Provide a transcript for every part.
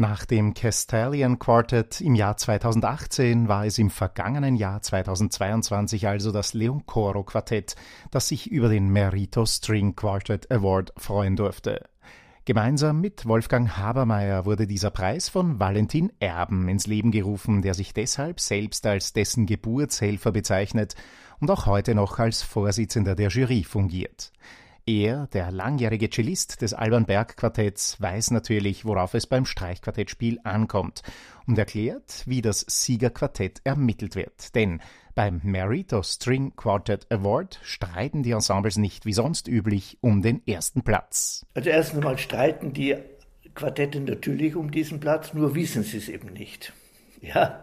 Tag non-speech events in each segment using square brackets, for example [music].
Nach dem Castellian Quartet im Jahr 2018 war es im vergangenen Jahr 2022 also das Leon Coro Quartett, das sich über den Merito String Quartet Award freuen durfte. Gemeinsam mit Wolfgang Habermeier wurde dieser Preis von Valentin Erben ins Leben gerufen, der sich deshalb selbst als dessen Geburtshelfer bezeichnet und auch heute noch als Vorsitzender der Jury fungiert. Er, der langjährige Cellist des Alban Berg Quartetts, weiß natürlich, worauf es beim Streichquartettspiel ankommt und erklärt, wie das Siegerquartett ermittelt wird. Denn beim Merito String Quartet Award streiten die Ensembles nicht wie sonst üblich um den ersten Platz. Also erst einmal streiten die Quartette natürlich um diesen Platz, nur wissen sie es eben nicht. Ja,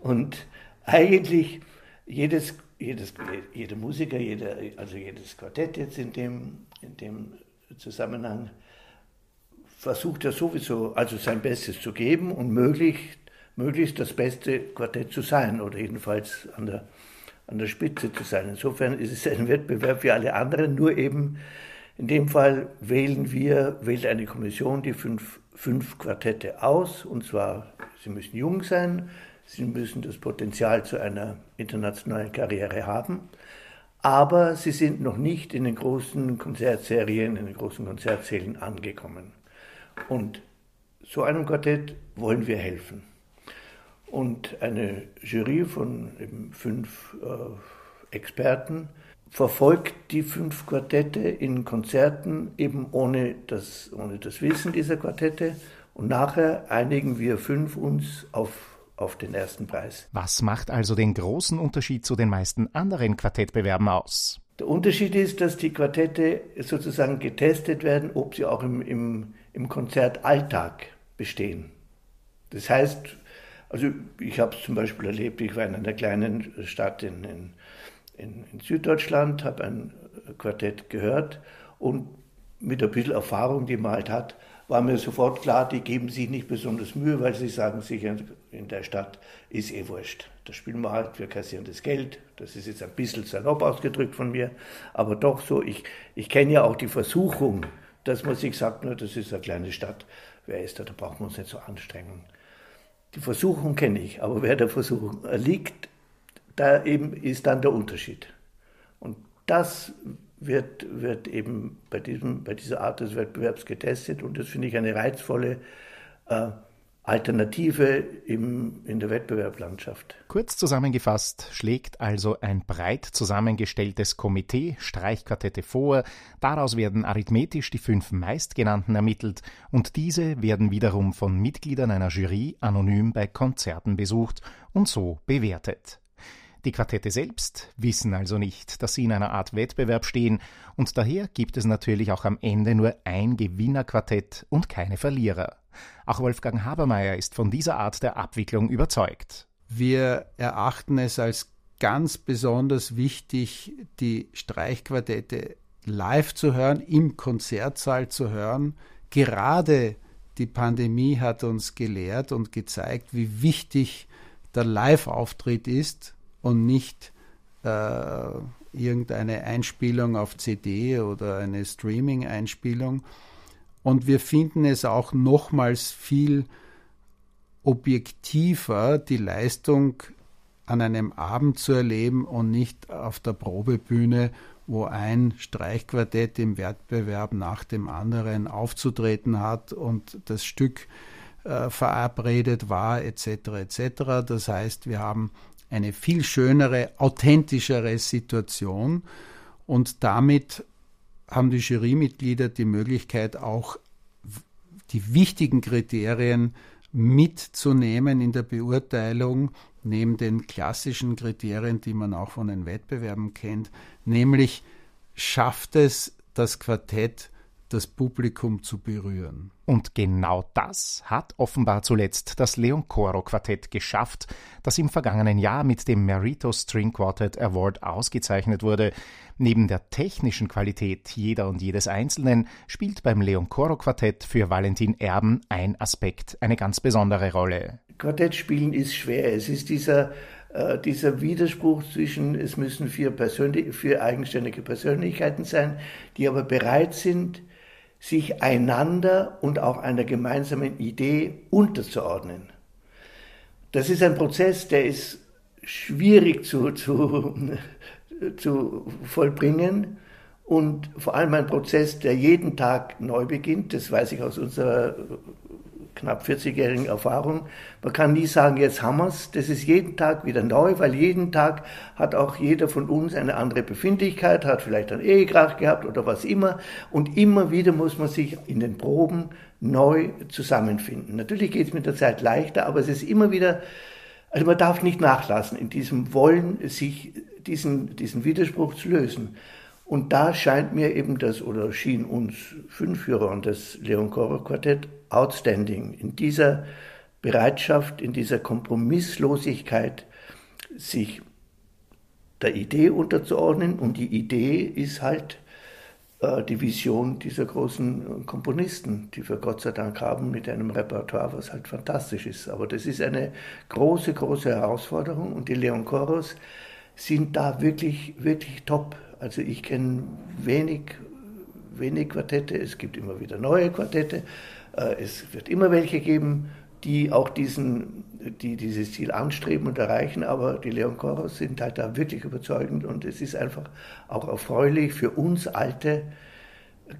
und eigentlich jedes jedes, jeder Musiker, jeder, also jedes Quartett jetzt in dem, in dem Zusammenhang versucht er sowieso also sein Bestes zu geben und möglich, möglichst das beste Quartett zu sein oder jedenfalls an der, an der Spitze zu sein. Insofern ist es ein [laughs] Wettbewerb wie alle anderen, nur eben in dem Fall wählen wir, wählt eine Kommission die fünf, fünf Quartette aus und zwar, sie müssen jung sein, Sie müssen das Potenzial zu einer internationalen Karriere haben, aber sie sind noch nicht in den großen Konzertserien, in den großen Konzertsälen angekommen. Und so einem Quartett wollen wir helfen. Und eine Jury von fünf äh, Experten verfolgt die fünf Quartette in Konzerten eben ohne das, ohne das Wissen dieser Quartette. Und nachher einigen wir fünf uns auf auf den ersten Preis. Was macht also den großen Unterschied zu den meisten anderen Quartettbewerben aus? Der Unterschied ist, dass die Quartette sozusagen getestet werden, ob sie auch im, im, im Konzertalltag bestehen. Das heißt, also ich habe es zum Beispiel erlebt, ich war in einer kleinen Stadt in, in, in, in Süddeutschland, habe ein Quartett gehört und mit ein bisschen Erfahrung, die man halt hat, war mir sofort klar, die geben sich nicht besonders Mühe, weil sie sagen sich, in der Stadt ist eh wurscht. Da spielen wir halt, wir kassieren das Geld. Das ist jetzt ein bisschen salopp ausgedrückt von mir, aber doch so. Ich, ich kenne ja auch die Versuchung, dass man sich sagt, nur das ist eine kleine Stadt. Wer ist da? Da brauchen wir uns nicht so anstrengen. Die Versuchung kenne ich, aber wer der Versuchung erliegt, da eben ist dann der Unterschied. Und das wird, wird eben bei, diesem, bei dieser Art des Wettbewerbs getestet und das finde ich eine reizvolle äh, Alternative im, in der Wettbewerblandschaft. Kurz zusammengefasst schlägt also ein breit zusammengestelltes Komitee Streichquartette vor, daraus werden arithmetisch die fünf meistgenannten ermittelt und diese werden wiederum von Mitgliedern einer Jury anonym bei Konzerten besucht und so bewertet. Die Quartette selbst wissen also nicht, dass sie in einer Art Wettbewerb stehen, und daher gibt es natürlich auch am Ende nur ein Gewinnerquartett und keine Verlierer. Auch Wolfgang Habermeier ist von dieser Art der Abwicklung überzeugt. Wir erachten es als ganz besonders wichtig, die Streichquartette live zu hören, im Konzertsaal zu hören. Gerade die Pandemie hat uns gelehrt und gezeigt, wie wichtig der Live-Auftritt ist und nicht äh, irgendeine Einspielung auf CD oder eine Streaming-Einspielung. Und wir finden es auch nochmals viel objektiver, die Leistung an einem Abend zu erleben und nicht auf der Probebühne, wo ein Streichquartett im Wettbewerb nach dem anderen aufzutreten hat und das Stück äh, verabredet war, etc. etc. Das heißt, wir haben eine viel schönere, authentischere Situation. Und damit haben die Jurymitglieder die Möglichkeit auch die wichtigen Kriterien mitzunehmen in der Beurteilung, neben den klassischen Kriterien, die man auch von den Wettbewerben kennt, nämlich schafft es das Quartett das Publikum zu berühren. Und genau das hat offenbar zuletzt das Leon Coro Quartett geschafft, das im vergangenen Jahr mit dem Merito String Quartet Award ausgezeichnet wurde. Neben der technischen Qualität jeder und jedes Einzelnen spielt beim Leon Coro Quartett für Valentin Erben ein Aspekt eine ganz besondere Rolle. Quartettspielen ist schwer. Es ist dieser äh, dieser Widerspruch zwischen, es müssen vier, vier eigenständige Persönlichkeiten sein, die aber bereit sind, sich einander und auch einer gemeinsamen Idee unterzuordnen. Das ist ein Prozess, der ist schwierig zu, zu, [laughs] zu vollbringen und vor allem ein Prozess, der jeden Tag neu beginnt. Das weiß ich aus unserer knapp 40-jährigen Erfahrung. Man kann nie sagen, jetzt haben wir. Das ist jeden Tag wieder neu, weil jeden Tag hat auch jeder von uns eine andere Befindlichkeit, hat vielleicht einen Ehekrach gehabt oder was immer. Und immer wieder muss man sich in den Proben neu zusammenfinden. Natürlich geht es mit der Zeit leichter, aber es ist immer wieder, also man darf nicht nachlassen in diesem Wollen, sich diesen, diesen Widerspruch zu lösen. Und da scheint mir eben das, oder schien uns Fünfführern des Leon Koro Quartett outstanding, in dieser Bereitschaft, in dieser Kompromisslosigkeit, sich der Idee unterzuordnen. Und die Idee ist halt äh, die Vision dieser großen Komponisten, die wir Gott sei Dank haben mit einem Repertoire, was halt fantastisch ist. Aber das ist eine große, große Herausforderung und die Leon Koros sind da wirklich, wirklich top. Also ich kenne wenig, wenig Quartette, es gibt immer wieder neue Quartette, äh, es wird immer welche geben, die auch diesen, die dieses Ziel anstreben und erreichen, aber die Leon Choros sind halt da wirklich überzeugend. Und es ist einfach auch erfreulich für uns alte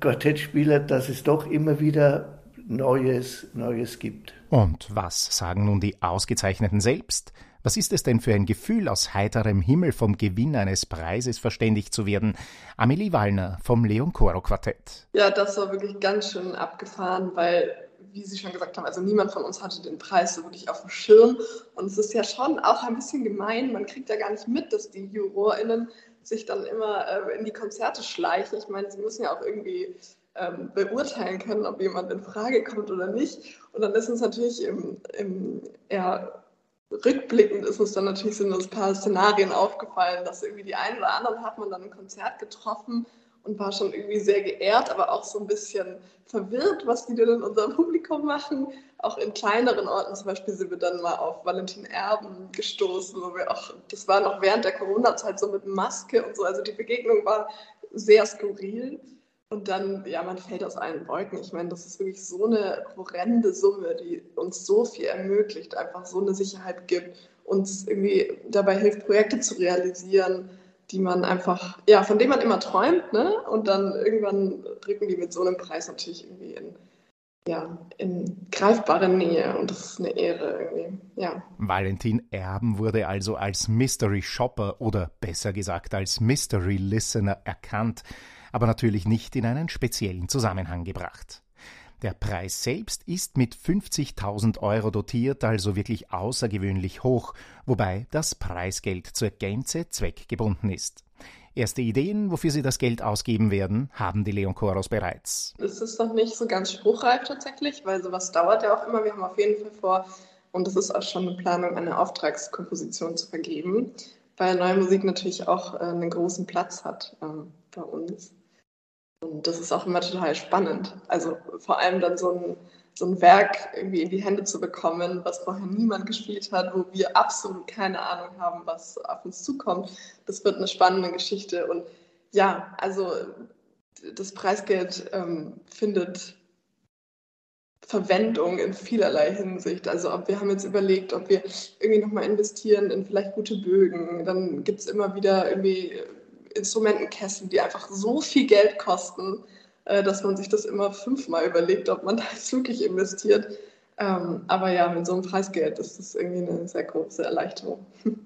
Quartettspieler, dass es doch immer wieder Neues, Neues gibt. Und was sagen nun die Ausgezeichneten selbst? Was ist es denn für ein Gefühl, aus heiterem Himmel vom Gewinn eines Preises verständigt zu werden? Amelie Wallner vom Leon Coro Quartett. Ja, das war wirklich ganz schön abgefahren, weil, wie Sie schon gesagt haben, also niemand von uns hatte den Preis so wirklich auf dem Schirm. Und es ist ja schon auch ein bisschen gemein. Man kriegt ja gar nicht mit, dass die JurorInnen sich dann immer äh, in die Konzerte schleichen. Ich meine, sie müssen ja auch irgendwie ähm, beurteilen können, ob jemand in Frage kommt oder nicht. Und dann ist uns natürlich im, im eher rückblickend ist uns dann natürlich sind ein paar Szenarien aufgefallen, dass irgendwie die einen oder anderen hat man dann im Konzert getroffen und war schon irgendwie sehr geehrt, aber auch so ein bisschen verwirrt, was die denn in unserem [laughs] Publikum machen. Auch in kleineren Orten, zum Beispiel sind wir dann mal auf Valentin Erben gestoßen, wo wir auch, das war noch während der Corona-Zeit so mit Maske und so, also die Begegnung war sehr skurril. Und dann, ja, man fällt aus allen Wolken. Ich meine, das ist wirklich so eine horrende Summe, die uns so viel ermöglicht, einfach so eine Sicherheit gibt, uns irgendwie dabei hilft, Projekte zu realisieren, die man einfach, ja, von denen man immer träumt, ne? Und dann irgendwann rücken die mit so einem Preis natürlich irgendwie in, ja, in greifbare Nähe und das ist eine Ehre irgendwie, ja. Valentin Erben wurde also als Mystery Shopper oder besser gesagt als Mystery Listener erkannt aber natürlich nicht in einen speziellen Zusammenhang gebracht. Der Preis selbst ist mit 50.000 Euro dotiert, also wirklich außergewöhnlich hoch, wobei das Preisgeld zur Gänze zweckgebunden ist. Erste Ideen, wofür Sie das Geld ausgeben werden, haben die Leon Koros bereits. Es ist noch nicht so ganz spruchreif tatsächlich, weil sowas dauert ja auch immer. Wir haben auf jeden Fall vor, und es ist auch schon eine Planung, eine Auftragskomposition zu vergeben, weil Neue Musik natürlich auch äh, einen großen Platz hat äh, bei uns. Und das ist auch immer total spannend. Also vor allem dann so ein, so ein Werk irgendwie in die Hände zu bekommen, was vorher niemand gespielt hat, wo wir absolut keine Ahnung haben, was auf uns zukommt. Das wird eine spannende Geschichte. Und ja, also das Preisgeld ähm, findet Verwendung in vielerlei Hinsicht. Also ob wir haben jetzt überlegt, ob wir irgendwie nochmal investieren in vielleicht gute Bögen. Dann gibt es immer wieder irgendwie Instrumentenkessel, die einfach so viel Geld kosten, äh, dass man sich das immer fünfmal überlegt, ob man [laughs] da jetzt wirklich investiert. Ähm, aber ja, mit so einem Preisgeld ist das irgendwie eine sehr große Erleichterung. [laughs]